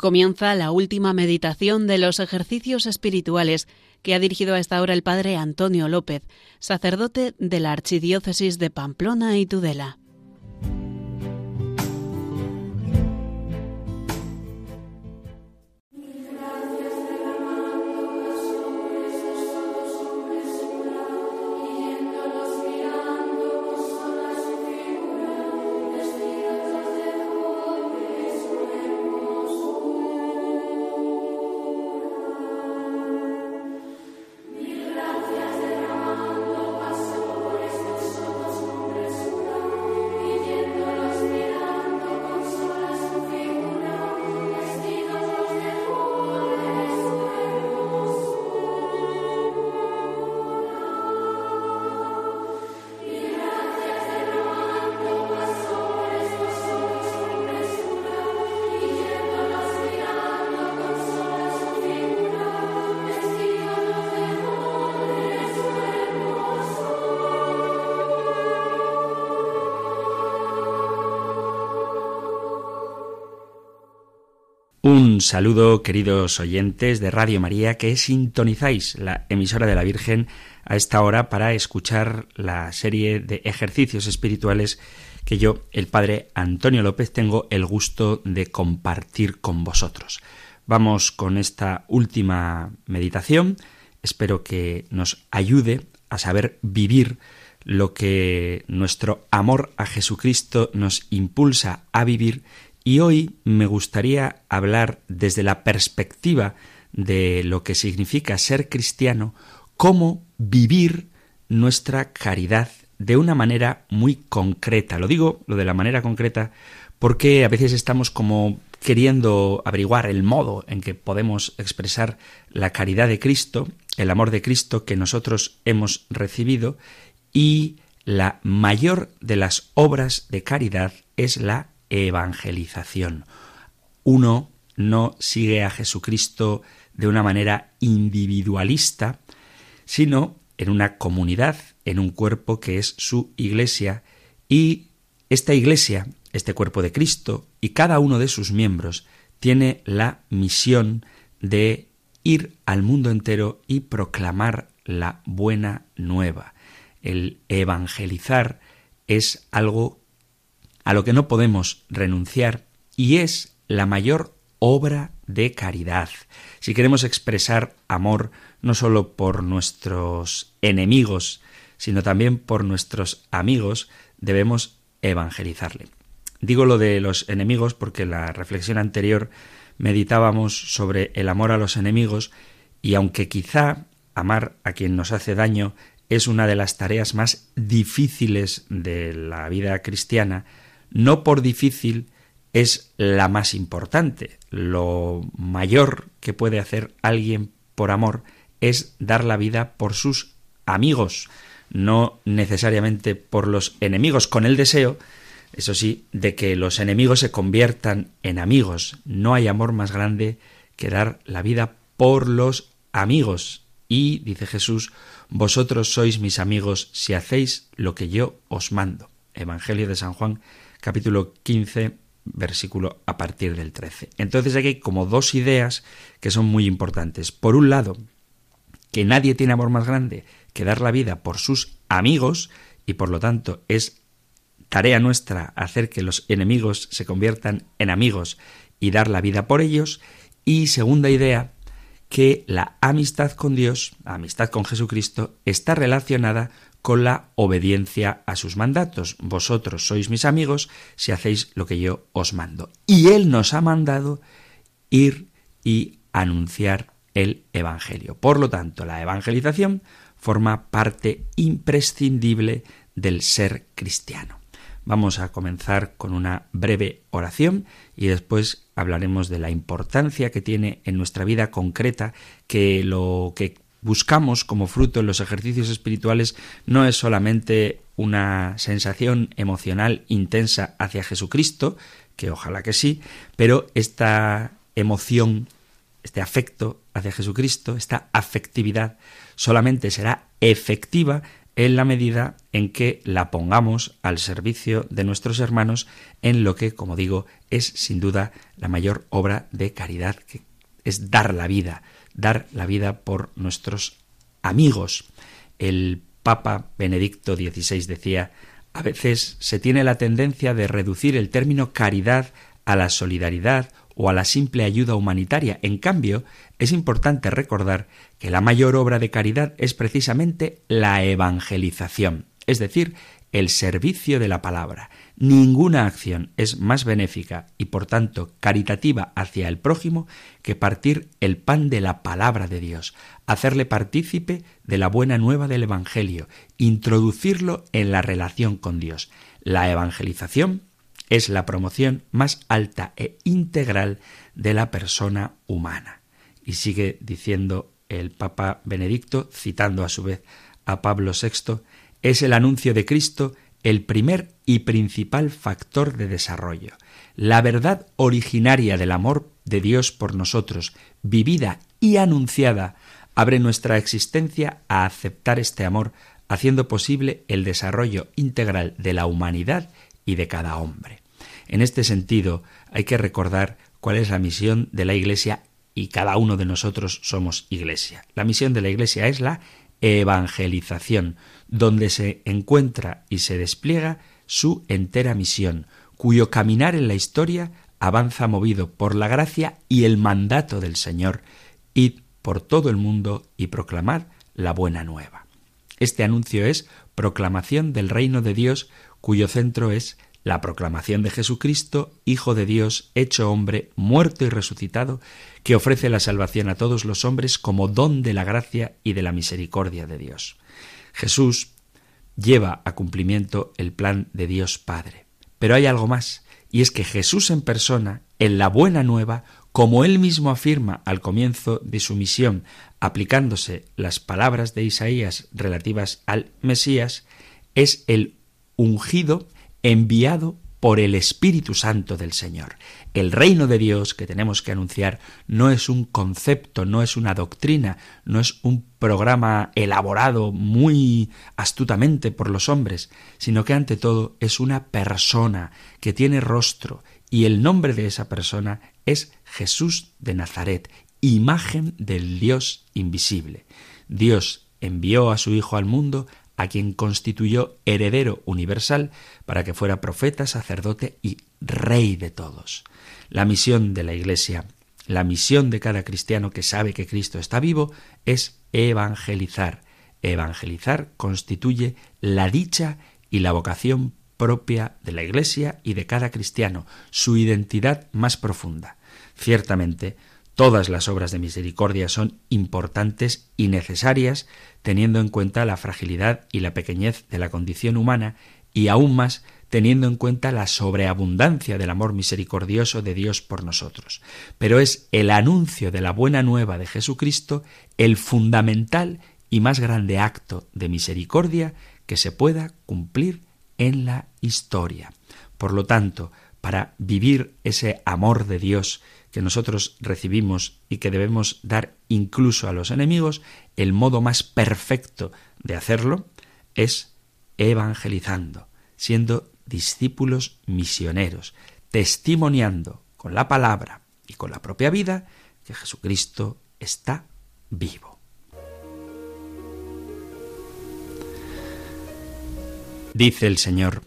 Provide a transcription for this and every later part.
Comienza la última meditación de los ejercicios espirituales que ha dirigido a esta hora el padre Antonio López, sacerdote de la Archidiócesis de Pamplona y Tudela. Un saludo, queridos oyentes de Radio María, que sintonizáis la emisora de la Virgen a esta hora para escuchar la serie de ejercicios espirituales que yo, el Padre Antonio López, tengo el gusto de compartir con vosotros. Vamos con esta última meditación. Espero que nos ayude a saber vivir lo que nuestro amor a Jesucristo nos impulsa a vivir y hoy me gustaría hablar desde la perspectiva de lo que significa ser cristiano, cómo vivir nuestra caridad de una manera muy concreta. Lo digo, lo de la manera concreta, porque a veces estamos como queriendo averiguar el modo en que podemos expresar la caridad de Cristo, el amor de Cristo que nosotros hemos recibido, y la mayor de las obras de caridad es la evangelización. Uno no sigue a Jesucristo de una manera individualista, sino en una comunidad, en un cuerpo que es su iglesia, y esta iglesia, este cuerpo de Cristo, y cada uno de sus miembros tiene la misión de ir al mundo entero y proclamar la buena nueva. El evangelizar es algo a lo que no podemos renunciar y es la mayor obra de caridad. Si queremos expresar amor no solo por nuestros enemigos, sino también por nuestros amigos, debemos evangelizarle. Digo lo de los enemigos porque la reflexión anterior meditábamos sobre el amor a los enemigos y aunque quizá amar a quien nos hace daño es una de las tareas más difíciles de la vida cristiana, no por difícil es la más importante. Lo mayor que puede hacer alguien por amor es dar la vida por sus amigos, no necesariamente por los enemigos, con el deseo, eso sí, de que los enemigos se conviertan en amigos. No hay amor más grande que dar la vida por los amigos. Y, dice Jesús, vosotros sois mis amigos si hacéis lo que yo os mando. Evangelio de San Juan, capítulo 15, versículo a partir del 13. Entonces aquí hay como dos ideas que son muy importantes. Por un lado, que nadie tiene amor más grande que dar la vida por sus amigos y por lo tanto es tarea nuestra hacer que los enemigos se conviertan en amigos y dar la vida por ellos. Y segunda idea, que la amistad con Dios, la amistad con Jesucristo, está relacionada con la obediencia a sus mandatos. Vosotros sois mis amigos si hacéis lo que yo os mando. Y Él nos ha mandado ir y anunciar el Evangelio. Por lo tanto, la evangelización forma parte imprescindible del ser cristiano. Vamos a comenzar con una breve oración y después hablaremos de la importancia que tiene en nuestra vida concreta que lo que buscamos como fruto en los ejercicios espirituales no es solamente una sensación emocional intensa hacia Jesucristo, que ojalá que sí, pero esta emoción, este afecto hacia Jesucristo, esta afectividad, solamente será efectiva en la medida en que la pongamos al servicio de nuestros hermanos en lo que, como digo, es sin duda la mayor obra de caridad, que es dar la vida, dar la vida por nuestros amigos. El Papa Benedicto XVI decía, a veces se tiene la tendencia de reducir el término caridad a la solidaridad o a la simple ayuda humanitaria. En cambio, es importante recordar que la mayor obra de caridad es precisamente la evangelización, es decir, el servicio de la palabra. Ninguna acción es más benéfica y por tanto caritativa hacia el prójimo que partir el pan de la palabra de Dios, hacerle partícipe de la buena nueva del Evangelio, introducirlo en la relación con Dios. La evangelización es la promoción más alta e integral de la persona humana. Y sigue diciendo el Papa Benedicto, citando a su vez a Pablo VI, es el anuncio de Cristo el primer y principal factor de desarrollo. La verdad originaria del amor de Dios por nosotros, vivida y anunciada, abre nuestra existencia a aceptar este amor, haciendo posible el desarrollo integral de la humanidad y de cada hombre. En este sentido, hay que recordar cuál es la misión de la Iglesia y cada uno de nosotros somos Iglesia. La misión de la Iglesia es la evangelización, donde se encuentra y se despliega su entera misión, cuyo caminar en la historia avanza movido por la gracia y el mandato del Señor, id por todo el mundo y proclamad la buena nueva. Este anuncio es proclamación del reino de Dios, cuyo centro es la proclamación de Jesucristo, Hijo de Dios, hecho hombre, muerto y resucitado, que ofrece la salvación a todos los hombres como don de la gracia y de la misericordia de Dios. Jesús lleva a cumplimiento el plan de Dios Padre. Pero hay algo más, y es que Jesús en persona, en la buena nueva, como él mismo afirma al comienzo de su misión, aplicándose las palabras de Isaías relativas al Mesías, es el ungido enviado por el Espíritu Santo del Señor. El reino de Dios que tenemos que anunciar no es un concepto, no es una doctrina, no es un programa elaborado muy astutamente por los hombres, sino que ante todo es una persona que tiene rostro y el nombre de esa persona es Jesús de Nazaret, imagen del Dios invisible. Dios envió a su Hijo al mundo a quien constituyó heredero universal para que fuera profeta, sacerdote y rey de todos. La misión de la Iglesia, la misión de cada cristiano que sabe que Cristo está vivo, es evangelizar. Evangelizar constituye la dicha y la vocación propia de la Iglesia y de cada cristiano, su identidad más profunda. Ciertamente, Todas las obras de misericordia son importantes y necesarias, teniendo en cuenta la fragilidad y la pequeñez de la condición humana y aún más teniendo en cuenta la sobreabundancia del amor misericordioso de Dios por nosotros. Pero es el anuncio de la buena nueva de Jesucristo el fundamental y más grande acto de misericordia que se pueda cumplir en la historia. Por lo tanto, para vivir ese amor de Dios que nosotros recibimos y que debemos dar incluso a los enemigos, el modo más perfecto de hacerlo es evangelizando, siendo discípulos misioneros, testimoniando con la palabra y con la propia vida que Jesucristo está vivo. Dice el Señor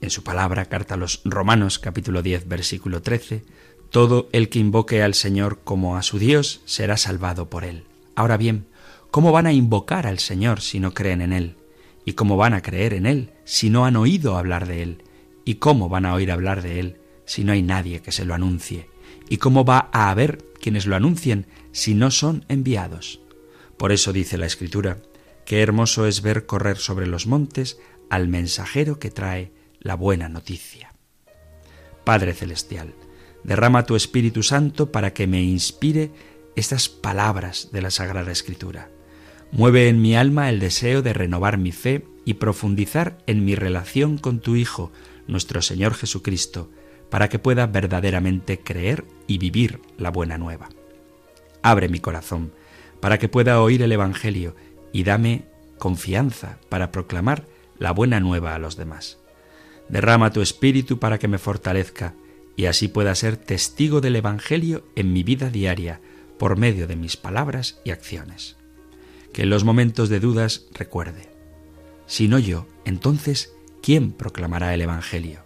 en su palabra, carta a los Romanos capítulo 10 versículo 13, todo el que invoque al Señor como a su Dios será salvado por él. Ahora bien, ¿cómo van a invocar al Señor si no creen en Él? ¿Y cómo van a creer en Él si no han oído hablar de Él? ¿Y cómo van a oír hablar de Él si no hay nadie que se lo anuncie? ¿Y cómo va a haber quienes lo anuncien si no son enviados? Por eso dice la Escritura, qué hermoso es ver correr sobre los montes al mensajero que trae la buena noticia. Padre Celestial, Derrama tu Espíritu Santo para que me inspire estas palabras de la Sagrada Escritura. Mueve en mi alma el deseo de renovar mi fe y profundizar en mi relación con tu Hijo, nuestro Señor Jesucristo, para que pueda verdaderamente creer y vivir la buena nueva. Abre mi corazón para que pueda oír el Evangelio y dame confianza para proclamar la buena nueva a los demás. Derrama tu espíritu para que me fortalezca y así pueda ser testigo del Evangelio en mi vida diaria por medio de mis palabras y acciones. Que en los momentos de dudas recuerde, si no yo, entonces, ¿quién proclamará el Evangelio?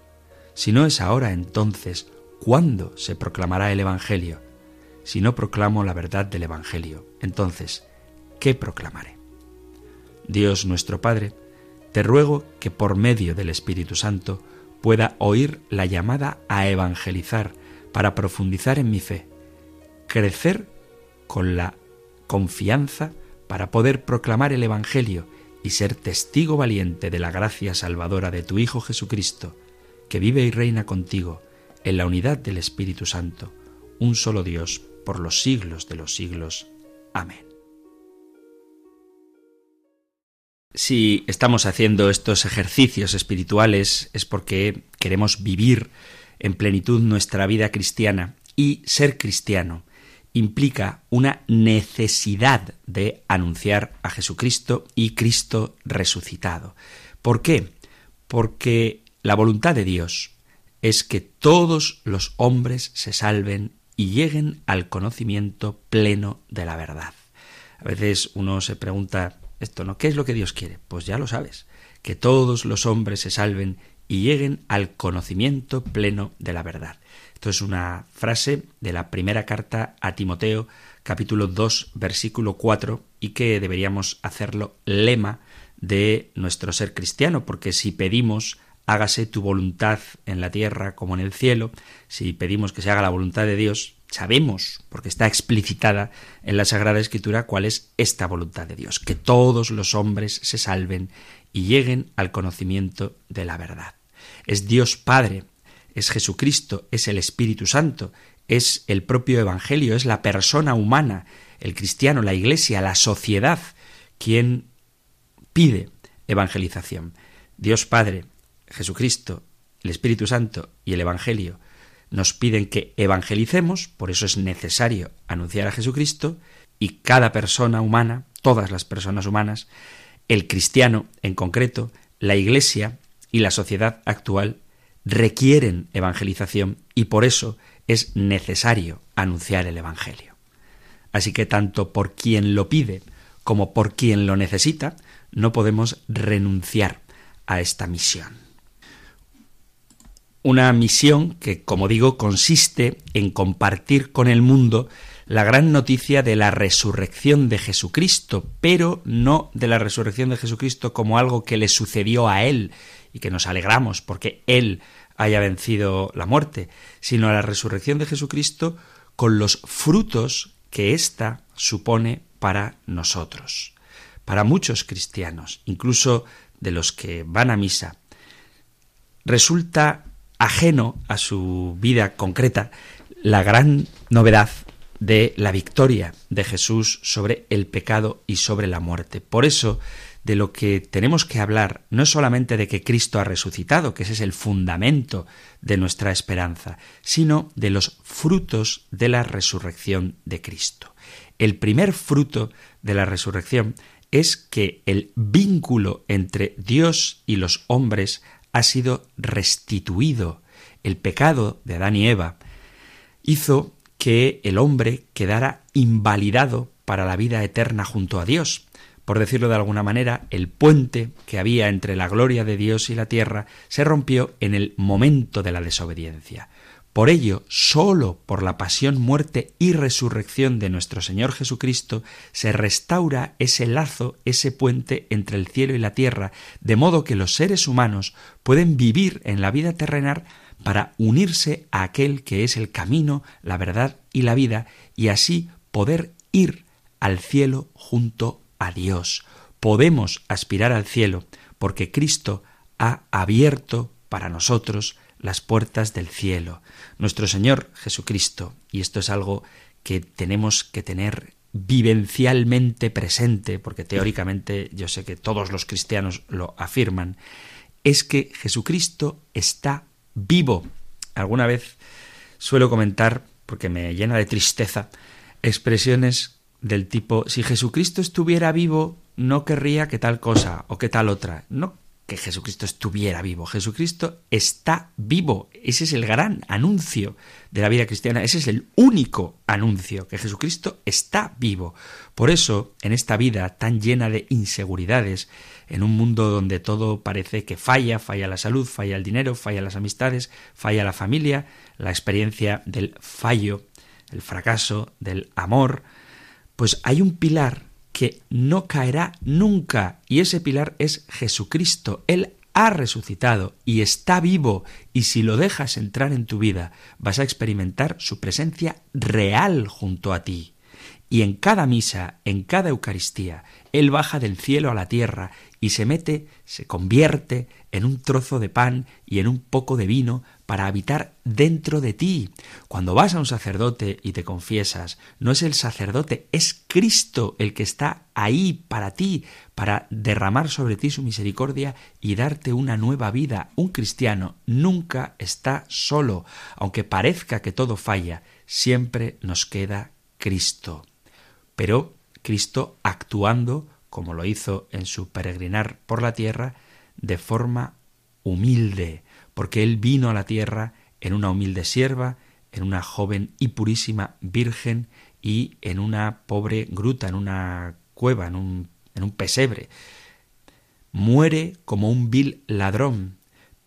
Si no es ahora, entonces, ¿cuándo se proclamará el Evangelio? Si no proclamo la verdad del Evangelio, entonces, ¿qué proclamaré? Dios nuestro Padre, te ruego que por medio del Espíritu Santo pueda oír la llamada a evangelizar para profundizar en mi fe, crecer con la confianza para poder proclamar el Evangelio y ser testigo valiente de la gracia salvadora de tu Hijo Jesucristo, que vive y reina contigo en la unidad del Espíritu Santo, un solo Dios, por los siglos de los siglos. Amén. Si estamos haciendo estos ejercicios espirituales es porque queremos vivir en plenitud nuestra vida cristiana y ser cristiano implica una necesidad de anunciar a Jesucristo y Cristo resucitado. ¿Por qué? Porque la voluntad de Dios es que todos los hombres se salven y lleguen al conocimiento pleno de la verdad. A veces uno se pregunta esto, ¿no? ¿Qué es lo que Dios quiere? Pues ya lo sabes, que todos los hombres se salven y lleguen al conocimiento pleno de la verdad. Esto es una frase de la primera carta a Timoteo, capítulo 2, versículo 4, y que deberíamos hacerlo lema de nuestro ser cristiano, porque si pedimos hágase tu voluntad en la tierra como en el cielo, si pedimos que se haga la voluntad de Dios, sabemos, porque está explicitada en la Sagrada Escritura, cuál es esta voluntad de Dios, que todos los hombres se salven y lleguen al conocimiento de la verdad. Es Dios Padre, es Jesucristo, es el Espíritu Santo, es el propio Evangelio, es la persona humana, el cristiano, la Iglesia, la sociedad, quien pide evangelización. Dios Padre, Jesucristo, el Espíritu Santo y el Evangelio nos piden que evangelicemos, por eso es necesario anunciar a Jesucristo, y cada persona humana, todas las personas humanas, el cristiano en concreto, la Iglesia y la sociedad actual requieren evangelización y por eso es necesario anunciar el Evangelio. Así que tanto por quien lo pide como por quien lo necesita, no podemos renunciar a esta misión. Una misión que, como digo, consiste en compartir con el mundo la gran noticia de la resurrección de Jesucristo, pero no de la resurrección de Jesucristo como algo que le sucedió a Él y que nos alegramos porque Él haya vencido la muerte, sino a la resurrección de Jesucristo con los frutos que ésta supone para nosotros, para muchos cristianos, incluso de los que van a misa. Resulta ajeno a su vida concreta la gran novedad de la victoria de Jesús sobre el pecado y sobre la muerte. Por eso, de lo que tenemos que hablar no es solamente de que Cristo ha resucitado, que ese es el fundamento de nuestra esperanza, sino de los frutos de la resurrección de Cristo. El primer fruto de la resurrección es que el vínculo entre Dios y los hombres ha sido restituido. El pecado de Adán y Eva hizo que el hombre quedara invalidado para la vida eterna junto a Dios. Por decirlo de alguna manera, el puente que había entre la gloria de Dios y la tierra se rompió en el momento de la desobediencia. Por ello, sólo por la pasión, muerte y resurrección de nuestro Señor Jesucristo se restaura ese lazo, ese puente entre el cielo y la tierra, de modo que los seres humanos pueden vivir en la vida terrenal para unirse a aquel que es el camino, la verdad y la vida, y así poder ir al cielo junto a Dios. Podemos aspirar al cielo porque Cristo ha abierto para nosotros las puertas del cielo. Nuestro Señor Jesucristo, y esto es algo que tenemos que tener vivencialmente presente, porque teóricamente yo sé que todos los cristianos lo afirman, es que Jesucristo está vivo. Alguna vez suelo comentar, porque me llena de tristeza, expresiones del tipo, si Jesucristo estuviera vivo, no querría que tal cosa o que tal otra. No que Jesucristo estuviera vivo. Jesucristo está vivo. Ese es el gran anuncio de la vida cristiana. Ese es el único anuncio, que Jesucristo está vivo. Por eso, en esta vida tan llena de inseguridades, en un mundo donde todo parece que falla, falla la salud, falla el dinero, falla las amistades, falla la familia, la experiencia del fallo, el fracaso, del amor, pues hay un pilar que no caerá nunca y ese pilar es Jesucristo. Él ha resucitado y está vivo y si lo dejas entrar en tu vida vas a experimentar su presencia real junto a ti. Y en cada misa, en cada Eucaristía, Él baja del cielo a la tierra y se mete, se convierte en un trozo de pan y en un poco de vino para habitar dentro de ti. Cuando vas a un sacerdote y te confiesas, no es el sacerdote, es Cristo el que está ahí para ti, para derramar sobre ti su misericordia y darte una nueva vida. Un cristiano nunca está solo, aunque parezca que todo falla, siempre nos queda Cristo. Pero Cristo actuando como lo hizo en su peregrinar por la tierra, de forma humilde, porque él vino a la tierra en una humilde sierva, en una joven y purísima virgen y en una pobre gruta, en una cueva, en un, en un pesebre. Muere como un vil ladrón,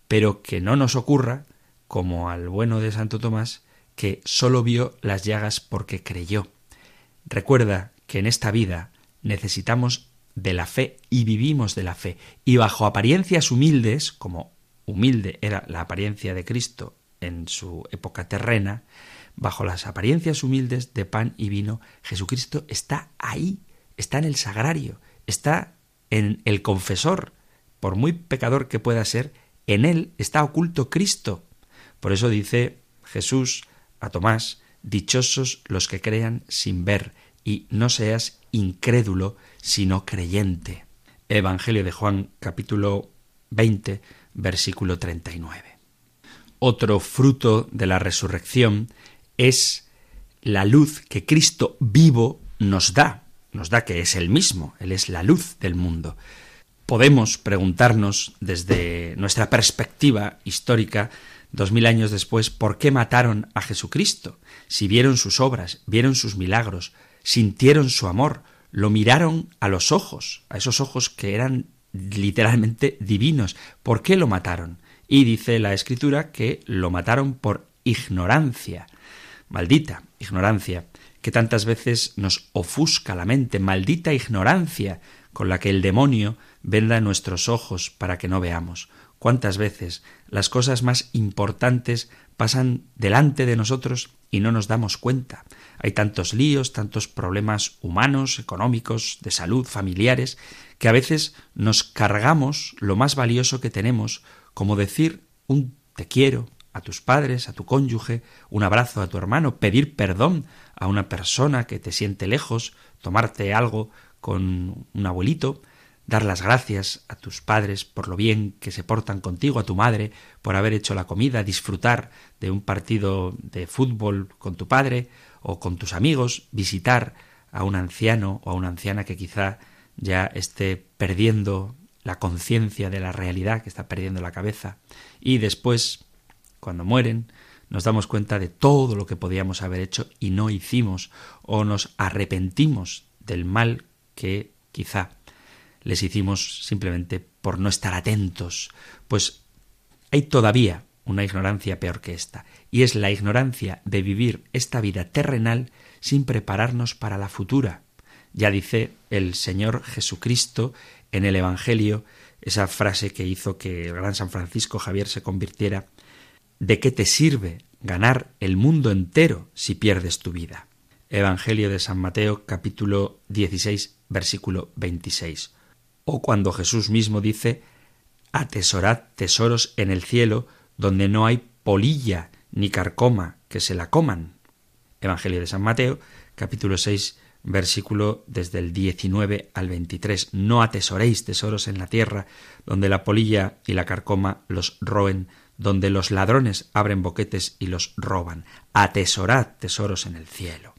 pero que no nos ocurra, como al bueno de Santo Tomás, que sólo vio las llagas porque creyó. Recuerda que en esta vida necesitamos de la fe y vivimos de la fe. Y bajo apariencias humildes, como humilde era la apariencia de Cristo en su época terrena, bajo las apariencias humildes de pan y vino, Jesucristo está ahí, está en el sagrario, está en el confesor. Por muy pecador que pueda ser, en él está oculto Cristo. Por eso dice Jesús a Tomás, dichosos los que crean sin ver, y no seas incrédulo, sino creyente. Evangelio de Juan capítulo 20, versículo 39. Otro fruto de la resurrección es la luz que Cristo vivo nos da, nos da que es el mismo, Él es la luz del mundo. Podemos preguntarnos desde nuestra perspectiva histórica, dos mil años después, ¿por qué mataron a Jesucristo? Si vieron sus obras, vieron sus milagros, sintieron su amor, lo miraron a los ojos, a esos ojos que eran literalmente divinos. ¿Por qué lo mataron? Y dice la escritura que lo mataron por ignorancia. Maldita ignorancia, que tantas veces nos ofusca la mente, maldita ignorancia con la que el demonio venda nuestros ojos para que no veamos. ¿Cuántas veces las cosas más importantes pasan delante de nosotros y no nos damos cuenta? Hay tantos líos, tantos problemas humanos, económicos, de salud, familiares, que a veces nos cargamos lo más valioso que tenemos, como decir un te quiero a tus padres, a tu cónyuge, un abrazo a tu hermano, pedir perdón a una persona que te siente lejos, tomarte algo con un abuelito, dar las gracias a tus padres por lo bien que se portan contigo, a tu madre por haber hecho la comida, disfrutar de un partido de fútbol con tu padre o con tus amigos, visitar a un anciano o a una anciana que quizá ya esté perdiendo la conciencia de la realidad, que está perdiendo la cabeza, y después, cuando mueren, nos damos cuenta de todo lo que podíamos haber hecho y no hicimos, o nos arrepentimos del mal que quizá les hicimos simplemente por no estar atentos, pues hay todavía una ignorancia peor que esta, y es la ignorancia de vivir esta vida terrenal sin prepararnos para la futura. Ya dice el Señor Jesucristo en el Evangelio esa frase que hizo que el gran San Francisco Javier se convirtiera ¿De qué te sirve ganar el mundo entero si pierdes tu vida? Evangelio de San Mateo capítulo 16 versículo 26 o cuando Jesús mismo dice atesorad tesoros en el cielo donde no hay polilla ni carcoma que se la coman. Evangelio de San Mateo, capítulo 6, versículo desde el 19 al 23. No atesoréis tesoros en la tierra, donde la polilla y la carcoma los roen, donde los ladrones abren boquetes y los roban. Atesorad tesoros en el cielo.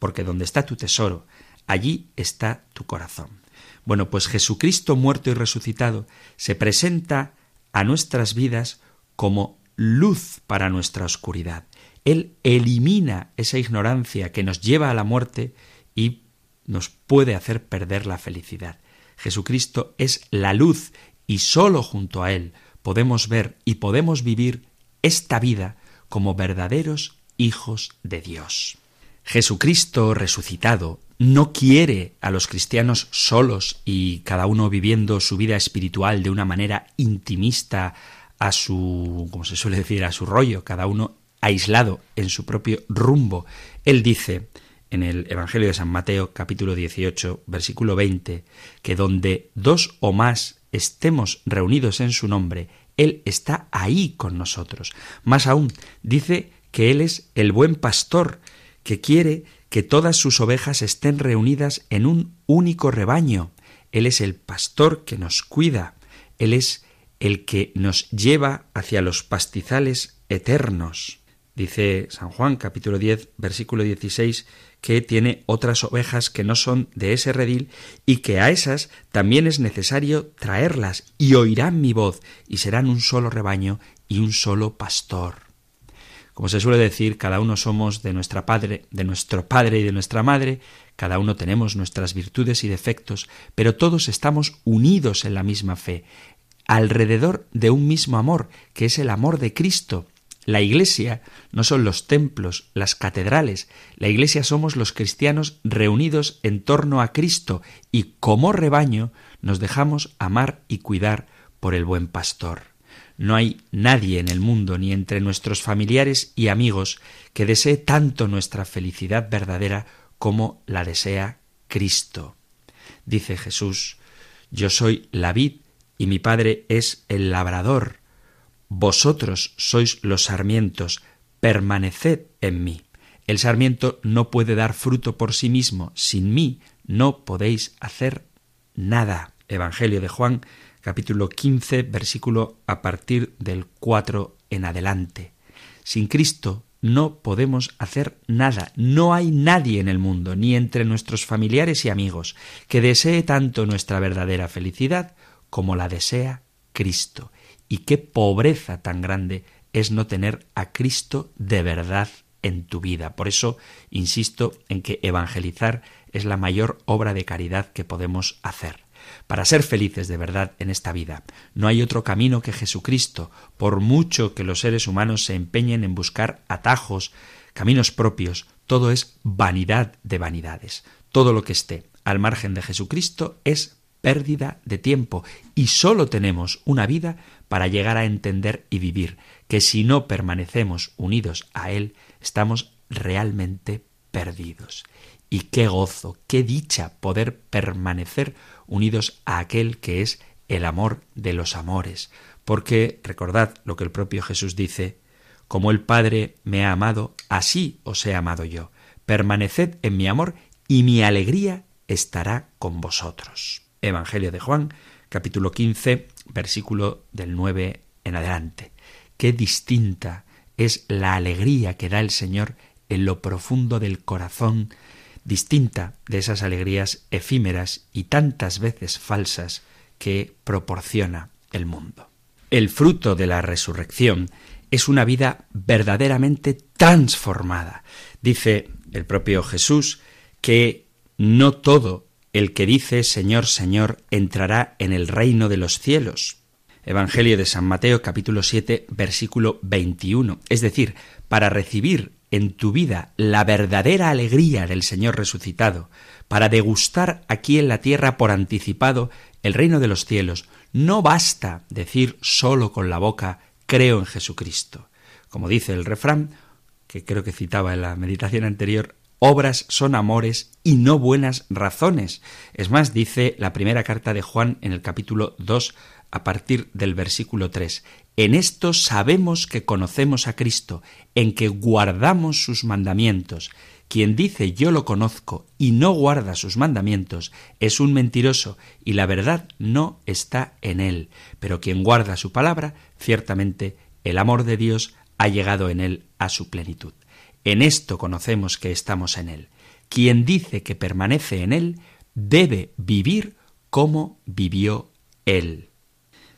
Porque donde está tu tesoro, allí está tu corazón. Bueno, pues Jesucristo muerto y resucitado se presenta a nuestras vidas como luz para nuestra oscuridad. Él elimina esa ignorancia que nos lleva a la muerte y nos puede hacer perder la felicidad. Jesucristo es la luz y sólo junto a Él podemos ver y podemos vivir esta vida como verdaderos hijos de Dios. Jesucristo resucitado no quiere a los cristianos solos y cada uno viviendo su vida espiritual de una manera intimista a su, como se suele decir, a su rollo, cada uno aislado en su propio rumbo. Él dice en el Evangelio de San Mateo capítulo 18 versículo 20 que donde dos o más estemos reunidos en su nombre, Él está ahí con nosotros. Más aún, dice que Él es el buen pastor, que quiere que todas sus ovejas estén reunidas en un único rebaño. Él es el pastor que nos cuida. Él es el que nos lleva hacia los pastizales eternos. Dice San Juan capítulo 10 versículo 16 que tiene otras ovejas que no son de ese redil y que a esas también es necesario traerlas y oirán mi voz y serán un solo rebaño y un solo pastor. Como se suele decir, cada uno somos de nuestra padre, de nuestro padre y de nuestra madre, cada uno tenemos nuestras virtudes y defectos, pero todos estamos unidos en la misma fe, alrededor de un mismo amor, que es el amor de Cristo. La Iglesia no son los templos, las catedrales, la Iglesia somos los cristianos reunidos en torno a Cristo y como rebaño nos dejamos amar y cuidar por el buen pastor. No hay nadie en el mundo, ni entre nuestros familiares y amigos, que desee tanto nuestra felicidad verdadera como la desea Cristo. Dice Jesús, Yo soy la vid y mi Padre es el labrador. Vosotros sois los sarmientos, permaneced en mí. El sarmiento no puede dar fruto por sí mismo, sin mí no podéis hacer nada. Evangelio de Juan capítulo 15, versículo a partir del 4 en adelante. Sin Cristo no podemos hacer nada. No hay nadie en el mundo, ni entre nuestros familiares y amigos, que desee tanto nuestra verdadera felicidad como la desea Cristo. Y qué pobreza tan grande es no tener a Cristo de verdad en tu vida. Por eso insisto en que evangelizar es la mayor obra de caridad que podemos hacer para ser felices de verdad en esta vida. No hay otro camino que Jesucristo, por mucho que los seres humanos se empeñen en buscar atajos, caminos propios, todo es vanidad de vanidades. Todo lo que esté al margen de Jesucristo es pérdida de tiempo y sólo tenemos una vida para llegar a entender y vivir que si no permanecemos unidos a Él, estamos realmente perdidos. Y qué gozo, qué dicha poder permanecer unidos a aquel que es el amor de los amores. Porque recordad lo que el propio Jesús dice, como el Padre me ha amado, así os he amado yo. Permaneced en mi amor y mi alegría estará con vosotros. Evangelio de Juan, capítulo 15, versículo del 9 en adelante. Qué distinta es la alegría que da el Señor en lo profundo del corazón distinta de esas alegrías efímeras y tantas veces falsas que proporciona el mundo. El fruto de la resurrección es una vida verdaderamente transformada. Dice el propio Jesús que no todo el que dice Señor, Señor entrará en el reino de los cielos. Evangelio de San Mateo capítulo 7 versículo 21. Es decir, para recibir en tu vida la verdadera alegría del Señor resucitado, para degustar aquí en la tierra por anticipado el reino de los cielos, no basta decir solo con la boca creo en Jesucristo. Como dice el refrán, que creo que citaba en la meditación anterior, obras son amores y no buenas razones. Es más, dice la primera carta de Juan en el capítulo 2 a partir del versículo 3, en esto sabemos que conocemos a Cristo, en que guardamos sus mandamientos. Quien dice yo lo conozco y no guarda sus mandamientos es un mentiroso y la verdad no está en él. Pero quien guarda su palabra, ciertamente el amor de Dios ha llegado en él a su plenitud. En esto conocemos que estamos en él. quien dice que permanece en él debe vivir como vivió él.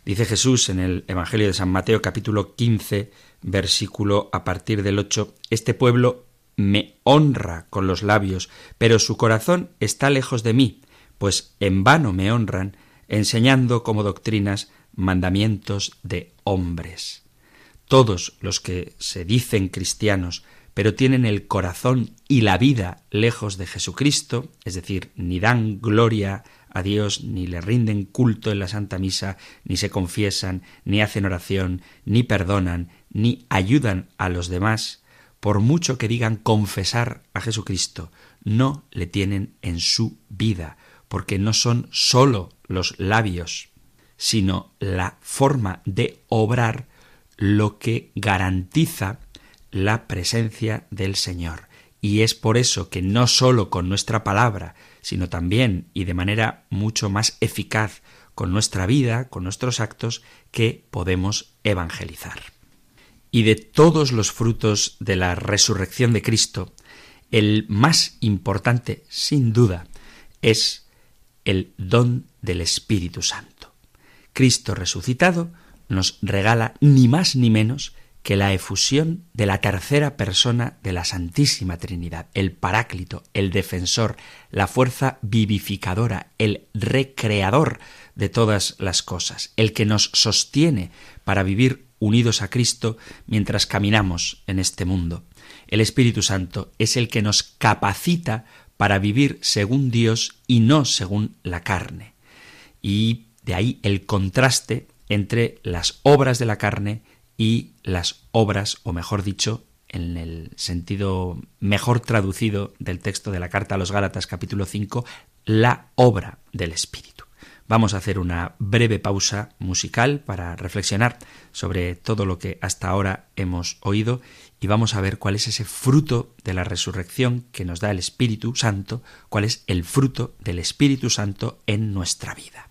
Dice Jesús en el Evangelio de San Mateo capítulo 15, versículo a partir del 8, Este pueblo me honra con los labios, pero su corazón está lejos de mí, pues en vano me honran, enseñando como doctrinas mandamientos de hombres. Todos los que se dicen cristianos, pero tienen el corazón y la vida lejos de Jesucristo, es decir, ni dan gloria a Dios, ni le rinden culto en la Santa Misa, ni se confiesan, ni hacen oración, ni perdonan, ni ayudan a los demás, por mucho que digan confesar a Jesucristo, no le tienen en su vida, porque no son sólo los labios, sino la forma de obrar lo que garantiza la presencia del Señor. Y es por eso que no sólo con nuestra palabra, sino también y de manera mucho más eficaz con nuestra vida, con nuestros actos, que podemos evangelizar. Y de todos los frutos de la resurrección de Cristo, el más importante, sin duda, es el don del Espíritu Santo. Cristo resucitado nos regala ni más ni menos que la efusión de la tercera persona de la Santísima Trinidad, el Paráclito, el defensor, la fuerza vivificadora, el recreador de todas las cosas, el que nos sostiene para vivir unidos a Cristo mientras caminamos en este mundo. El Espíritu Santo es el que nos capacita para vivir según Dios y no según la carne. Y de ahí el contraste entre las obras de la carne y las obras, o mejor dicho, en el sentido mejor traducido del texto de la carta a los Gálatas capítulo 5, la obra del Espíritu. Vamos a hacer una breve pausa musical para reflexionar sobre todo lo que hasta ahora hemos oído y vamos a ver cuál es ese fruto de la resurrección que nos da el Espíritu Santo, cuál es el fruto del Espíritu Santo en nuestra vida.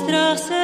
mostrar-se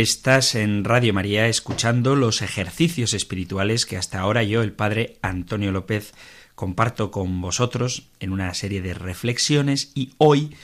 Estás en Radio María escuchando los ejercicios espirituales que hasta ahora yo, el Padre Antonio López, comparto con vosotros en una serie de reflexiones y hoy,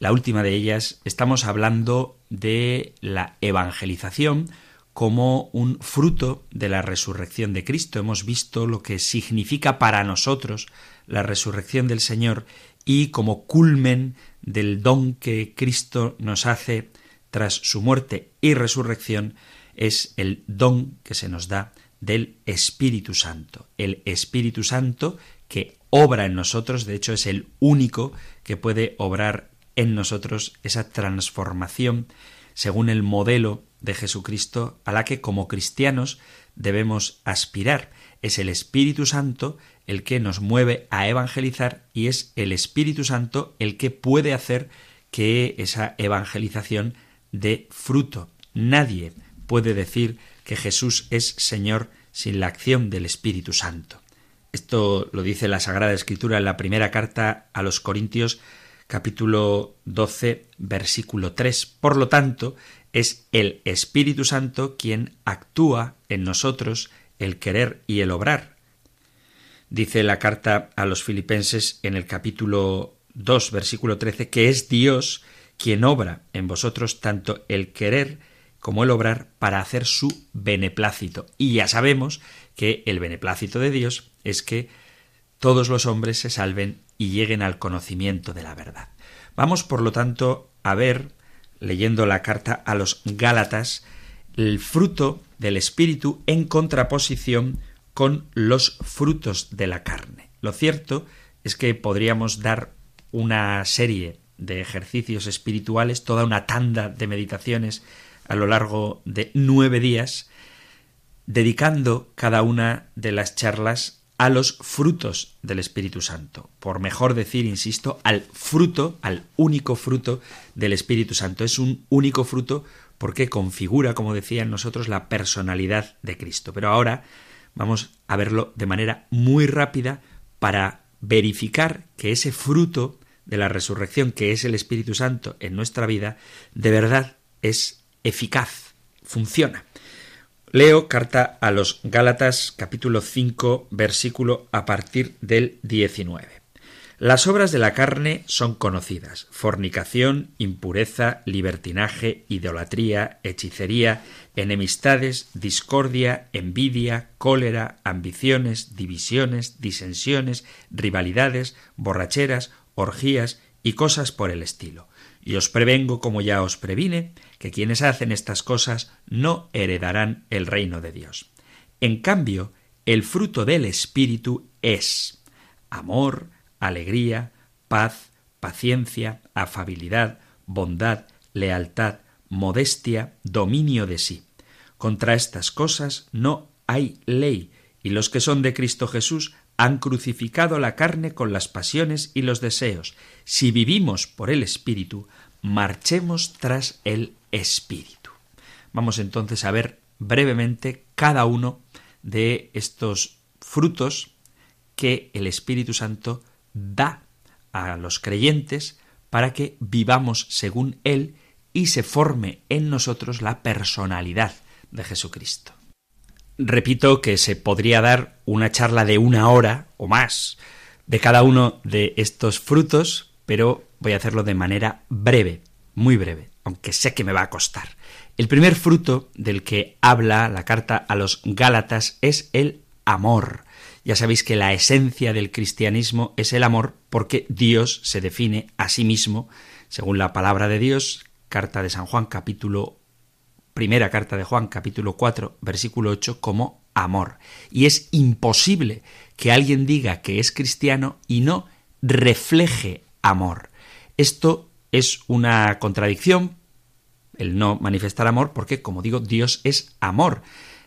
la última de ellas, estamos hablando de la evangelización como un fruto de la resurrección de Cristo. Hemos visto lo que significa para nosotros la resurrección del Señor y como culmen del don que Cristo nos hace tras su muerte y resurrección es el don que se nos da del Espíritu Santo. El Espíritu Santo que obra en nosotros, de hecho es el único que puede obrar en nosotros esa transformación según el modelo de Jesucristo a la que como cristianos debemos aspirar. Es el Espíritu Santo el que nos mueve a evangelizar y es el Espíritu Santo el que puede hacer que esa evangelización de fruto. Nadie puede decir que Jesús es Señor sin la acción del Espíritu Santo. Esto lo dice la Sagrada Escritura en la primera carta a los Corintios capítulo 12 versículo 3. Por lo tanto, es el Espíritu Santo quien actúa en nosotros el querer y el obrar. Dice la carta a los filipenses en el capítulo 2 versículo 13 que es Dios quien obra en vosotros tanto el querer como el obrar para hacer su beneplácito. Y ya sabemos que el beneplácito de Dios es que todos los hombres se salven y lleguen al conocimiento de la verdad. Vamos, por lo tanto, a ver, leyendo la carta a los Gálatas, el fruto del Espíritu en contraposición con los frutos de la carne. Lo cierto es que podríamos dar una serie de ejercicios espirituales, toda una tanda de meditaciones a lo largo de nueve días, dedicando cada una de las charlas a los frutos del Espíritu Santo. Por mejor decir, insisto, al fruto, al único fruto del Espíritu Santo. Es un único fruto porque configura, como decían nosotros, la personalidad de Cristo. Pero ahora vamos a verlo de manera muy rápida para verificar que ese fruto de la resurrección, que es el Espíritu Santo en nuestra vida, de verdad es eficaz, funciona. Leo carta a los Gálatas capítulo 5 versículo a partir del 19. Las obras de la carne son conocidas fornicación, impureza, libertinaje, idolatría, hechicería, enemistades, discordia, envidia, cólera, ambiciones, divisiones, disensiones, rivalidades, borracheras, orgías y cosas por el estilo. Y os prevengo, como ya os previne, que quienes hacen estas cosas no heredarán el reino de Dios. En cambio, el fruto del Espíritu es amor, alegría, paz, paciencia, afabilidad, bondad, lealtad, modestia, dominio de sí. Contra estas cosas no hay ley, y los que son de Cristo Jesús han crucificado la carne con las pasiones y los deseos. Si vivimos por el Espíritu, marchemos tras el Espíritu. Vamos entonces a ver brevemente cada uno de estos frutos que el Espíritu Santo da a los creyentes para que vivamos según Él y se forme en nosotros la personalidad de Jesucristo. Repito que se podría dar una charla de una hora o más de cada uno de estos frutos, pero voy a hacerlo de manera breve, muy breve, aunque sé que me va a costar. El primer fruto del que habla la carta a los Gálatas es el amor. Ya sabéis que la esencia del cristianismo es el amor porque Dios se define a sí mismo, según la palabra de Dios, carta de San Juan capítulo primera carta de Juan capítulo 4 versículo 8 como amor. Y es imposible que alguien diga que es cristiano y no refleje amor. Esto es una contradicción, el no manifestar amor, porque, como digo, Dios es amor.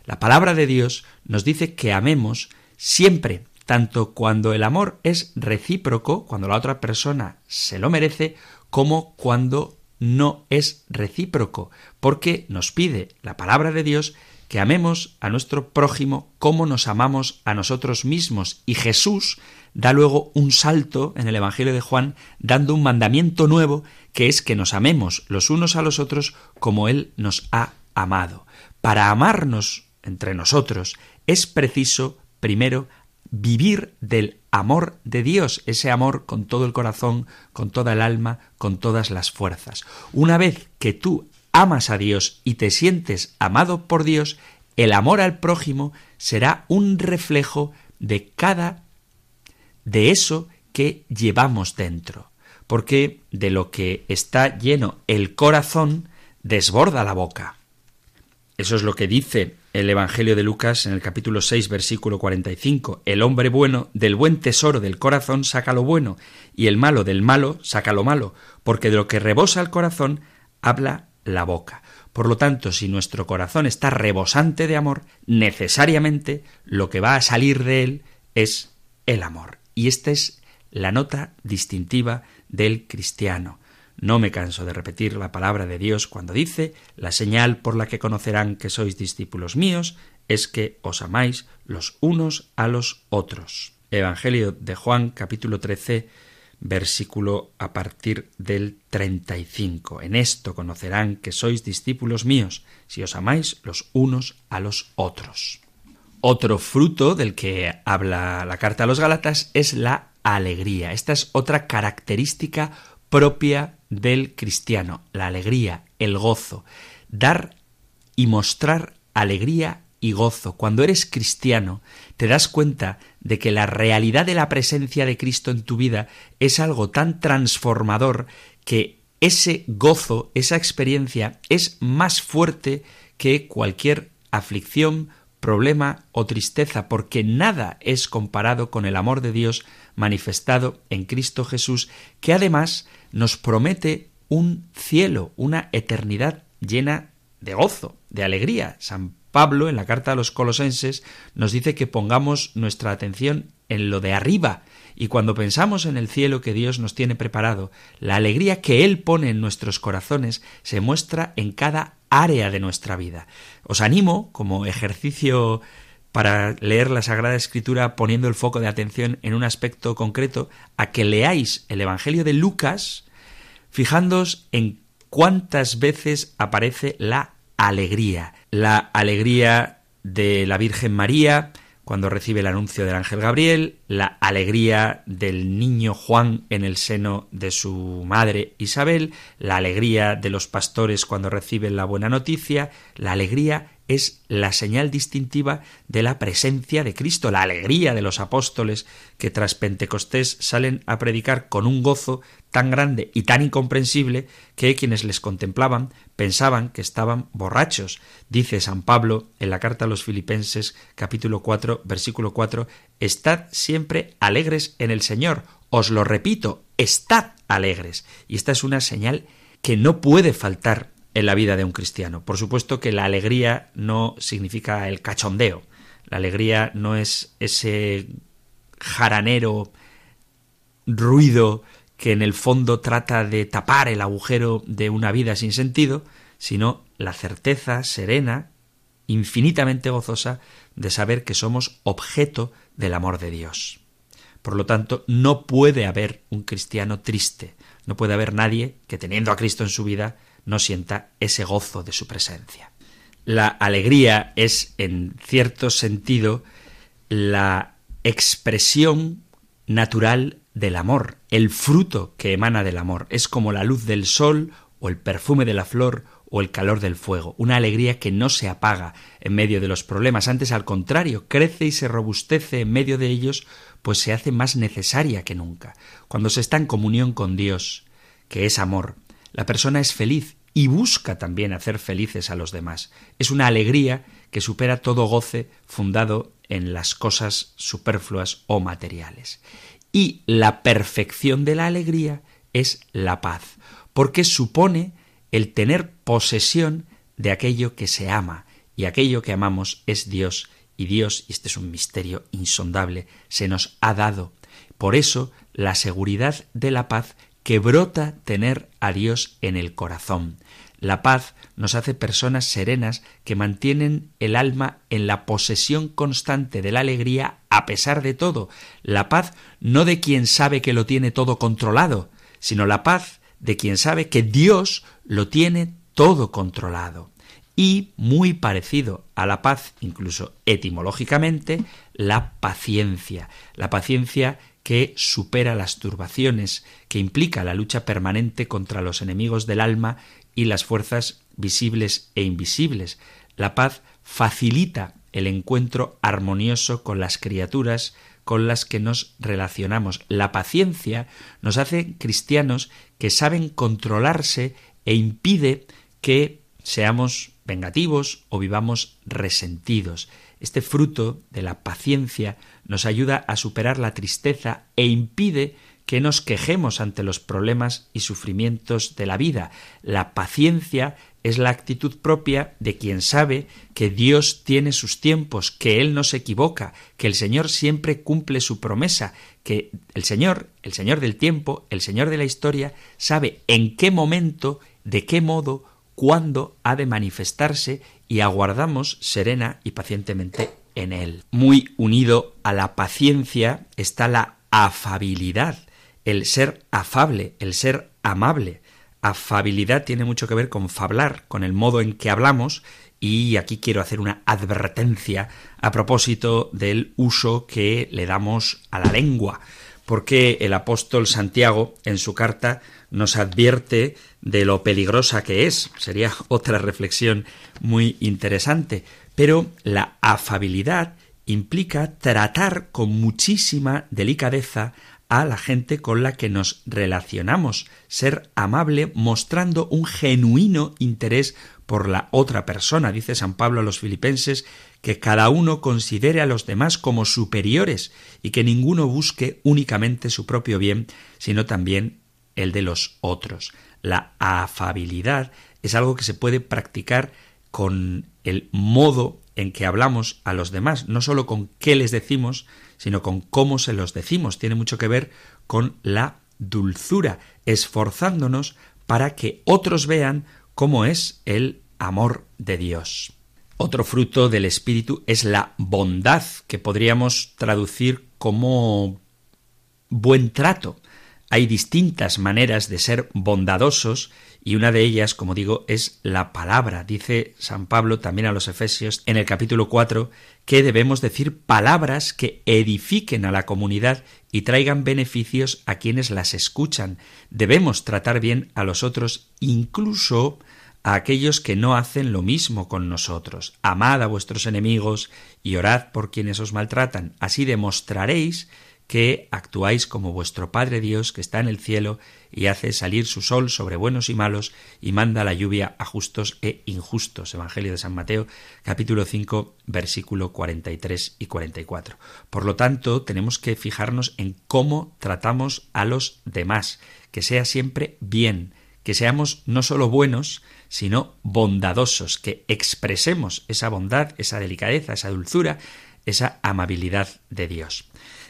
La palabra de Dios nos dice que amemos siempre, tanto cuando el amor es recíproco, cuando la otra persona se lo merece, como cuando no es recíproco, porque nos pide la palabra de Dios que amemos a nuestro prójimo como nos amamos a nosotros mismos. Y Jesús da luego un salto en el Evangelio de Juan, dando un mandamiento nuevo, que es que nos amemos los unos a los otros como Él nos ha amado. Para amarnos entre nosotros es preciso, primero, vivir del amor de Dios, ese amor con todo el corazón, con toda el alma, con todas las fuerzas. Una vez que tú amas a Dios y te sientes amado por Dios, el amor al prójimo será un reflejo de cada de eso que llevamos dentro, porque de lo que está lleno el corazón desborda la boca. Eso es lo que dice el Evangelio de Lucas en el capítulo 6, versículo 45. El hombre bueno del buen tesoro del corazón saca lo bueno, y el malo del malo saca lo malo, porque de lo que rebosa el corazón habla la boca. Por lo tanto, si nuestro corazón está rebosante de amor, necesariamente lo que va a salir de él es el amor. Y esta es la nota distintiva del cristiano. No me canso de repetir la palabra de Dios cuando dice, la señal por la que conocerán que sois discípulos míos es que os amáis los unos a los otros. Evangelio de Juan capítulo 13 versículo a partir del 35. En esto conocerán que sois discípulos míos, si os amáis los unos a los otros. Otro fruto del que habla la carta a los Gálatas es la alegría. Esta es otra característica propia del cristiano, la alegría, el gozo. Dar y mostrar alegría y gozo. Cuando eres cristiano, te das cuenta de que la realidad de la presencia de Cristo en tu vida es algo tan transformador que ese gozo, esa experiencia es más fuerte que cualquier aflicción, problema o tristeza, porque nada es comparado con el amor de Dios manifestado en Cristo Jesús, que además nos promete un cielo, una eternidad llena de gozo, de alegría. San Pablo, en la carta a los colosenses, nos dice que pongamos nuestra atención en lo de arriba, y cuando pensamos en el cielo que Dios nos tiene preparado, la alegría que Él pone en nuestros corazones se muestra en cada área de nuestra vida. Os animo, como ejercicio para leer la Sagrada Escritura poniendo el foco de atención en un aspecto concreto, a que leáis el Evangelio de Lucas, fijándoos en cuántas veces aparece la alegría. La alegría de la Virgen María cuando recibe el anuncio del ángel Gabriel, la alegría del niño Juan en el seno de su madre Isabel, la alegría de los pastores cuando reciben la buena noticia, la alegría es la señal distintiva de la presencia de Cristo, la alegría de los apóstoles que tras Pentecostés salen a predicar con un gozo tan grande y tan incomprensible que quienes les contemplaban pensaban que estaban borrachos. Dice San Pablo en la carta a los Filipenses capítulo 4 versículo 4, Estad siempre alegres en el Señor. Os lo repito, estad alegres. Y esta es una señal que no puede faltar en la vida de un cristiano. Por supuesto que la alegría no significa el cachondeo. La alegría no es ese jaranero ruido que en el fondo trata de tapar el agujero de una vida sin sentido, sino la certeza serena, infinitamente gozosa, de saber que somos objeto del amor de Dios. Por lo tanto, no puede haber un cristiano triste, no puede haber nadie que teniendo a Cristo en su vida no sienta ese gozo de su presencia. La alegría es, en cierto sentido, la expresión natural del amor, el fruto que emana del amor. Es como la luz del sol o el perfume de la flor o el calor del fuego, una alegría que no se apaga en medio de los problemas, antes al contrario, crece y se robustece en medio de ellos, pues se hace más necesaria que nunca. Cuando se está en comunión con Dios, que es amor, la persona es feliz y busca también hacer felices a los demás. Es una alegría que supera todo goce fundado en las cosas superfluas o materiales. Y la perfección de la alegría es la paz, porque supone el tener posesión de aquello que se ama, y aquello que amamos es Dios, y Dios, y este es un misterio insondable, se nos ha dado. Por eso, la seguridad de la paz que brota tener a Dios en el corazón. La paz nos hace personas serenas que mantienen el alma en la posesión constante de la alegría a pesar de todo. La paz no de quien sabe que lo tiene todo controlado, sino la paz de quien sabe que Dios lo tiene todo controlado. Y muy parecido a la paz, incluso etimológicamente, la paciencia. La paciencia que supera las turbaciones, que implica la lucha permanente contra los enemigos del alma y las fuerzas visibles e invisibles. La paz facilita el encuentro armonioso con las criaturas con las que nos relacionamos. La paciencia nos hace cristianos que saben controlarse e impide que seamos vengativos o vivamos resentidos. Este fruto de la paciencia nos ayuda a superar la tristeza e impide que nos quejemos ante los problemas y sufrimientos de la vida. La paciencia es la actitud propia de quien sabe que Dios tiene sus tiempos, que Él no se equivoca, que el Señor siempre cumple su promesa, que el Señor, el Señor del tiempo, el Señor de la historia, sabe en qué momento, de qué modo, cuándo ha de manifestarse y aguardamos serena y pacientemente en Él. Muy unido a la paciencia está la afabilidad el ser afable, el ser amable. Afabilidad tiene mucho que ver con fablar, con el modo en que hablamos, y aquí quiero hacer una advertencia a propósito del uso que le damos a la lengua, porque el apóstol Santiago en su carta nos advierte de lo peligrosa que es. Sería otra reflexión muy interesante. Pero la afabilidad implica tratar con muchísima delicadeza a la gente con la que nos relacionamos, ser amable mostrando un genuino interés por la otra persona. Dice San Pablo a los filipenses que cada uno considere a los demás como superiores y que ninguno busque únicamente su propio bien, sino también el de los otros. La afabilidad es algo que se puede practicar con el modo en que hablamos a los demás, no sólo con qué les decimos, sino con cómo se los decimos. Tiene mucho que ver con la dulzura, esforzándonos para que otros vean cómo es el amor de Dios. Otro fruto del Espíritu es la bondad, que podríamos traducir como buen trato. Hay distintas maneras de ser bondadosos y una de ellas, como digo, es la palabra. Dice San Pablo también a los Efesios en el capítulo 4 que debemos decir palabras que edifiquen a la comunidad y traigan beneficios a quienes las escuchan. Debemos tratar bien a los otros, incluso a aquellos que no hacen lo mismo con nosotros. Amad a vuestros enemigos y orad por quienes os maltratan. Así demostraréis que actuáis como vuestro Padre Dios que está en el cielo y hace salir su sol sobre buenos y malos y manda la lluvia a justos e injustos. Evangelio de San Mateo, capítulo 5, versículo 43 y 44. Por lo tanto, tenemos que fijarnos en cómo tratamos a los demás, que sea siempre bien, que seamos no solo buenos, sino bondadosos, que expresemos esa bondad, esa delicadeza, esa dulzura, esa amabilidad de Dios.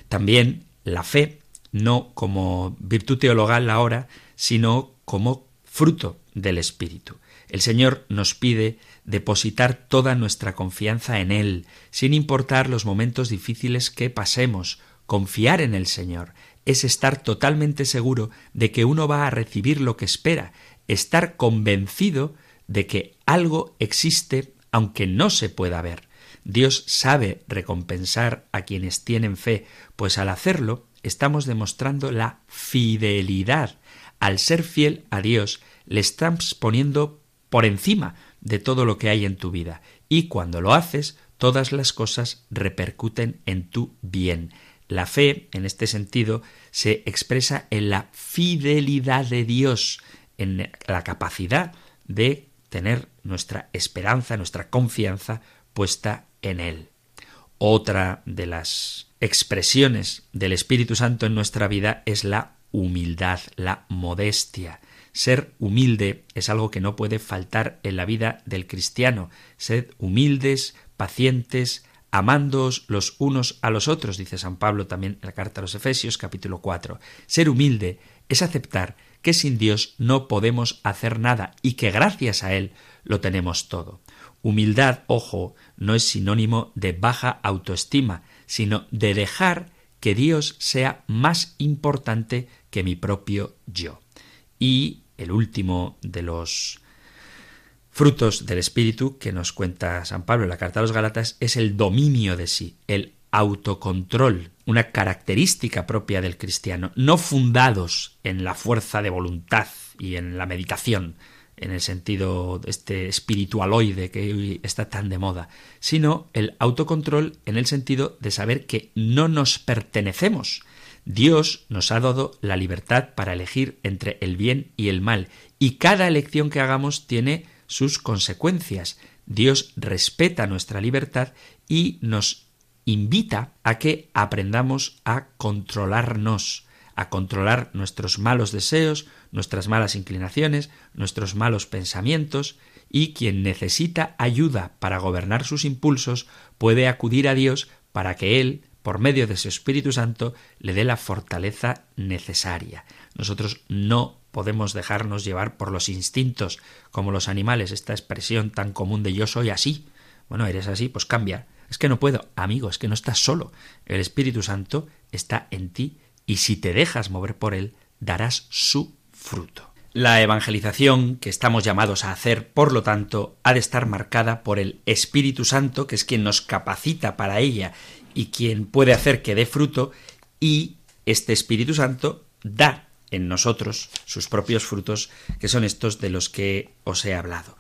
También la fe, no como virtud teologal ahora, sino como fruto del Espíritu. El Señor nos pide depositar toda nuestra confianza en Él, sin importar los momentos difíciles que pasemos. Confiar en el Señor es estar totalmente seguro de que uno va a recibir lo que espera, estar convencido de que algo existe aunque no se pueda ver. Dios sabe recompensar a quienes tienen fe, pues al hacerlo estamos demostrando la fidelidad. Al ser fiel a Dios, le estás poniendo por encima de todo lo que hay en tu vida. Y cuando lo haces, todas las cosas repercuten en tu bien. La fe, en este sentido, se expresa en la fidelidad de Dios, en la capacidad de tener nuestra esperanza, nuestra confianza puesta en Él. Otra de las expresiones del Espíritu Santo en nuestra vida es la humildad, la modestia. Ser humilde es algo que no puede faltar en la vida del cristiano. Sed humildes, pacientes, amándoos los unos a los otros, dice San Pablo también en la carta a los Efesios capítulo 4. Ser humilde es aceptar que sin Dios no podemos hacer nada y que gracias a Él lo tenemos todo. Humildad, ojo, no es sinónimo de baja autoestima, sino de dejar que Dios sea más importante que mi propio yo. Y el último de los frutos del Espíritu que nos cuenta San Pablo en la carta a los Gálatas es el dominio de sí, el autocontrol, una característica propia del cristiano, no fundados en la fuerza de voluntad y en la meditación, en el sentido este espiritualoide que hoy está tan de moda, sino el autocontrol en el sentido de saber que no nos pertenecemos. Dios nos ha dado la libertad para elegir entre el bien y el mal, y cada elección que hagamos tiene sus consecuencias. Dios respeta nuestra libertad y nos invita a que aprendamos a controlarnos, a controlar nuestros malos deseos, nuestras malas inclinaciones, nuestros malos pensamientos, y quien necesita ayuda para gobernar sus impulsos puede acudir a Dios para que Él, por medio de su Espíritu Santo, le dé la fortaleza necesaria. Nosotros no podemos dejarnos llevar por los instintos, como los animales, esta expresión tan común de yo soy así. Bueno, eres así, pues cambia. Es que no puedo, amigo, es que no estás solo. El Espíritu Santo está en ti y si te dejas mover por él, darás su fruto. La evangelización que estamos llamados a hacer, por lo tanto, ha de estar marcada por el Espíritu Santo, que es quien nos capacita para ella y quien puede hacer que dé fruto, y este Espíritu Santo da en nosotros sus propios frutos, que son estos de los que os he hablado.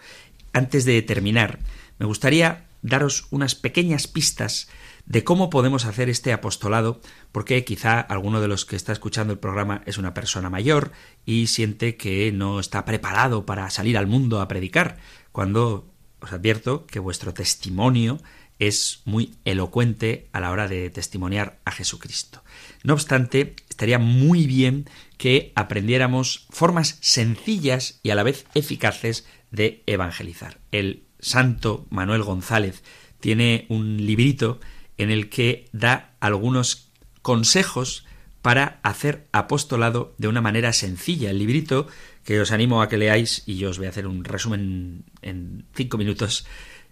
Antes de terminar, me gustaría daros unas pequeñas pistas de cómo podemos hacer este apostolado, porque quizá alguno de los que está escuchando el programa es una persona mayor y siente que no está preparado para salir al mundo a predicar, cuando os advierto que vuestro testimonio es muy elocuente a la hora de testimoniar a Jesucristo. No obstante, estaría muy bien que aprendiéramos formas sencillas y a la vez eficaces de evangelizar. El santo Manuel González tiene un librito en el que da algunos consejos para hacer apostolado de una manera sencilla. El librito que os animo a que leáis, y yo os voy a hacer un resumen en cinco minutos,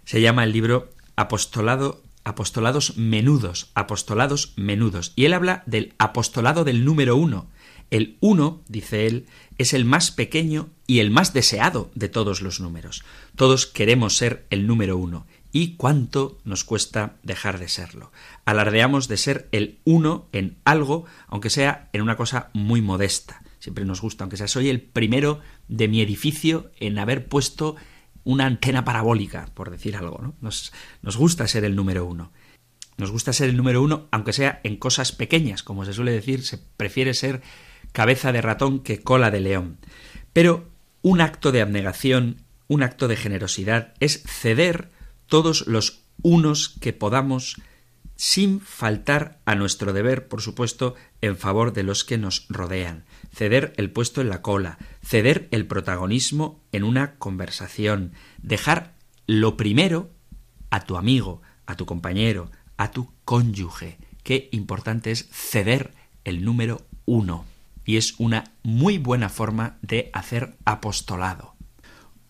se llama el libro Apostolado apostolados menudos, apostolados menudos. Y él habla del apostolado del número uno. El uno, dice él, es el más pequeño y el más deseado de todos los números. Todos queremos ser el número uno. ¿Y cuánto nos cuesta dejar de serlo? Alardeamos de ser el uno en algo, aunque sea en una cosa muy modesta. Siempre nos gusta, aunque sea soy el primero de mi edificio en haber puesto una antena parabólica, por decir algo. ¿no? Nos, nos gusta ser el número uno. Nos gusta ser el número uno, aunque sea en cosas pequeñas, como se suele decir, se prefiere ser cabeza de ratón que cola de león. Pero un acto de abnegación, un acto de generosidad, es ceder todos los unos que podamos sin faltar a nuestro deber, por supuesto, en favor de los que nos rodean ceder el puesto en la cola, ceder el protagonismo en una conversación, dejar lo primero a tu amigo, a tu compañero, a tu cónyuge. Qué importante es ceder el número uno. Y es una muy buena forma de hacer apostolado.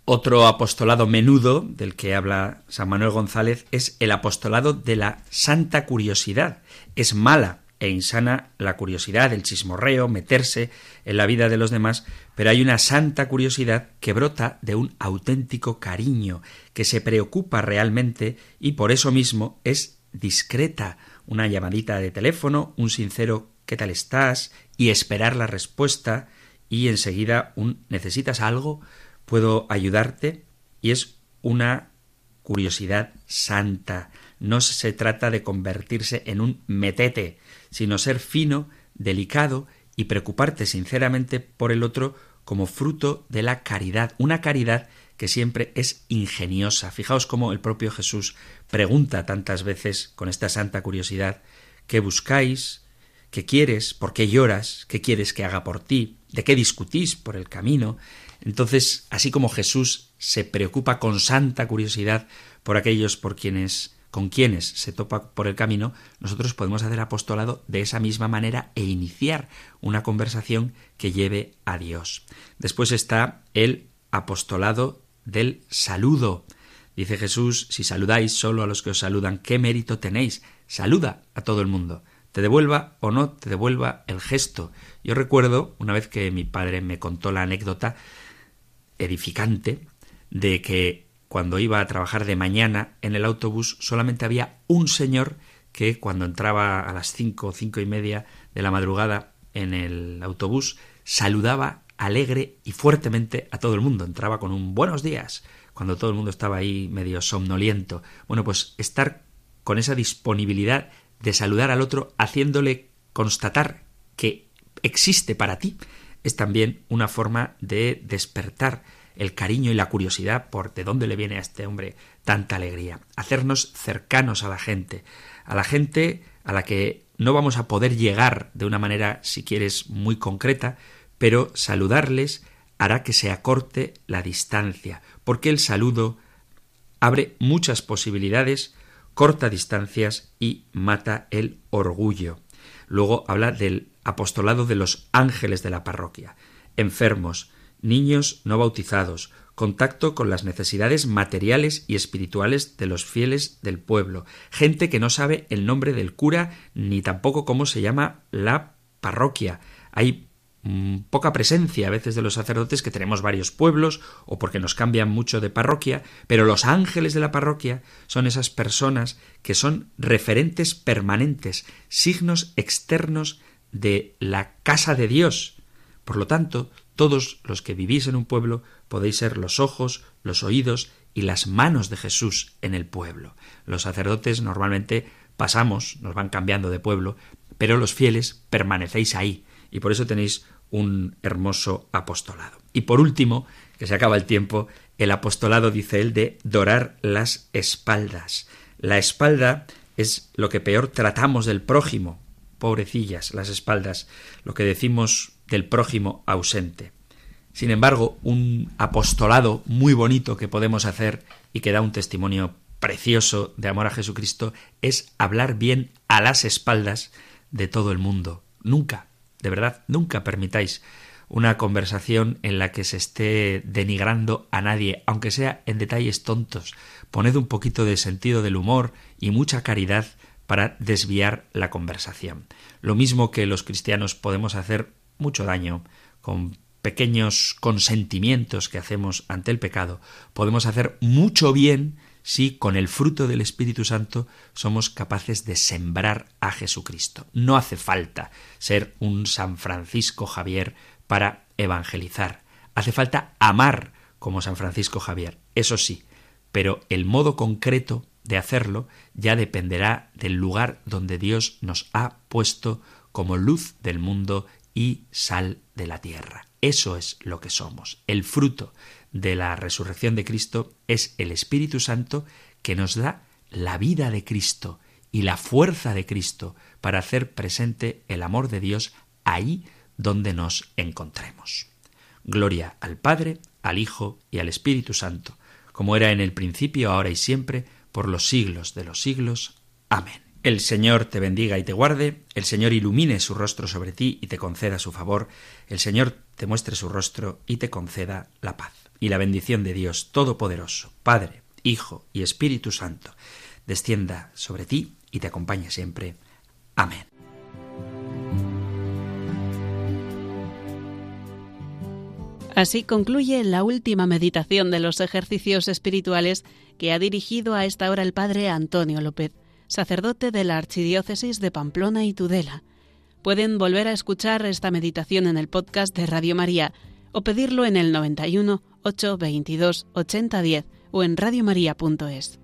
Otro apostolado menudo del que habla San Manuel González es el apostolado de la santa curiosidad. Es mala e insana la curiosidad, el chismorreo, meterse en la vida de los demás, pero hay una santa curiosidad que brota de un auténtico cariño, que se preocupa realmente y por eso mismo es discreta, una llamadita de teléfono, un sincero ¿qué tal estás? y esperar la respuesta y enseguida un ¿necesitas algo? ¿Puedo ayudarte? y es una curiosidad santa. No se trata de convertirse en un metete, sino ser fino, delicado y preocuparte sinceramente por el otro como fruto de la caridad, una caridad que siempre es ingeniosa. Fijaos cómo el propio Jesús pregunta tantas veces con esta santa curiosidad ¿qué buscáis? ¿Qué quieres? ¿Por qué lloras? ¿Qué quieres que haga por ti? ¿De qué discutís por el camino? Entonces, así como Jesús se preocupa con santa curiosidad por aquellos por quienes con quienes se topa por el camino, nosotros podemos hacer apostolado de esa misma manera e iniciar una conversación que lleve a Dios. Después está el apostolado del saludo. Dice Jesús, si saludáis solo a los que os saludan, ¿qué mérito tenéis? Saluda a todo el mundo. Te devuelva o no te devuelva el gesto. Yo recuerdo una vez que mi padre me contó la anécdota edificante de que cuando iba a trabajar de mañana en el autobús solamente había un señor que cuando entraba a las cinco o cinco y media de la madrugada en el autobús saludaba alegre y fuertemente a todo el mundo. Entraba con un buenos días cuando todo el mundo estaba ahí medio somnoliento. Bueno, pues estar con esa disponibilidad de saludar al otro haciéndole constatar que existe para ti es también una forma de despertar el cariño y la curiosidad por de dónde le viene a este hombre tanta alegría. Hacernos cercanos a la gente, a la gente a la que no vamos a poder llegar de una manera, si quieres, muy concreta, pero saludarles hará que se acorte la distancia, porque el saludo abre muchas posibilidades, corta distancias y mata el orgullo. Luego habla del apostolado de los ángeles de la parroquia, enfermos, niños no bautizados, contacto con las necesidades materiales y espirituales de los fieles del pueblo, gente que no sabe el nombre del cura ni tampoco cómo se llama la parroquia. Hay mm, poca presencia a veces de los sacerdotes que tenemos varios pueblos o porque nos cambian mucho de parroquia, pero los ángeles de la parroquia son esas personas que son referentes permanentes, signos externos de la casa de Dios. Por lo tanto, todos los que vivís en un pueblo podéis ser los ojos, los oídos y las manos de Jesús en el pueblo. Los sacerdotes normalmente pasamos, nos van cambiando de pueblo, pero los fieles permanecéis ahí y por eso tenéis un hermoso apostolado. Y por último, que se acaba el tiempo, el apostolado, dice él, de dorar las espaldas. La espalda es lo que peor tratamos del prójimo, pobrecillas las espaldas, lo que decimos del prójimo ausente. Sin embargo, un apostolado muy bonito que podemos hacer y que da un testimonio precioso de amor a Jesucristo es hablar bien a las espaldas de todo el mundo. Nunca, de verdad, nunca permitáis una conversación en la que se esté denigrando a nadie, aunque sea en detalles tontos. Poned un poquito de sentido del humor y mucha caridad para desviar la conversación. Lo mismo que los cristianos podemos hacer mucho daño con pequeños consentimientos que hacemos ante el pecado, podemos hacer mucho bien si con el fruto del Espíritu Santo somos capaces de sembrar a Jesucristo. No hace falta ser un San Francisco Javier para evangelizar. Hace falta amar como San Francisco Javier, eso sí, pero el modo concreto de hacerlo ya dependerá del lugar donde Dios nos ha puesto como luz del mundo y sal de la tierra. Eso es lo que somos. El fruto de la resurrección de Cristo es el Espíritu Santo que nos da la vida de Cristo y la fuerza de Cristo para hacer presente el amor de Dios ahí donde nos encontremos. Gloria al Padre, al Hijo y al Espíritu Santo, como era en el principio, ahora y siempre, por los siglos de los siglos. Amén. El Señor te bendiga y te guarde, el Señor ilumine su rostro sobre ti y te conceda su favor, el Señor te muestre su rostro y te conceda la paz. Y la bendición de Dios Todopoderoso, Padre, Hijo y Espíritu Santo, descienda sobre ti y te acompañe siempre. Amén. Así concluye la última meditación de los ejercicios espirituales que ha dirigido a esta hora el padre Antonio López, sacerdote de la Archidiócesis de Pamplona y Tudela. Pueden volver a escuchar esta meditación en el podcast de Radio María o pedirlo en el 91 822 8010 o en radiomaria.es.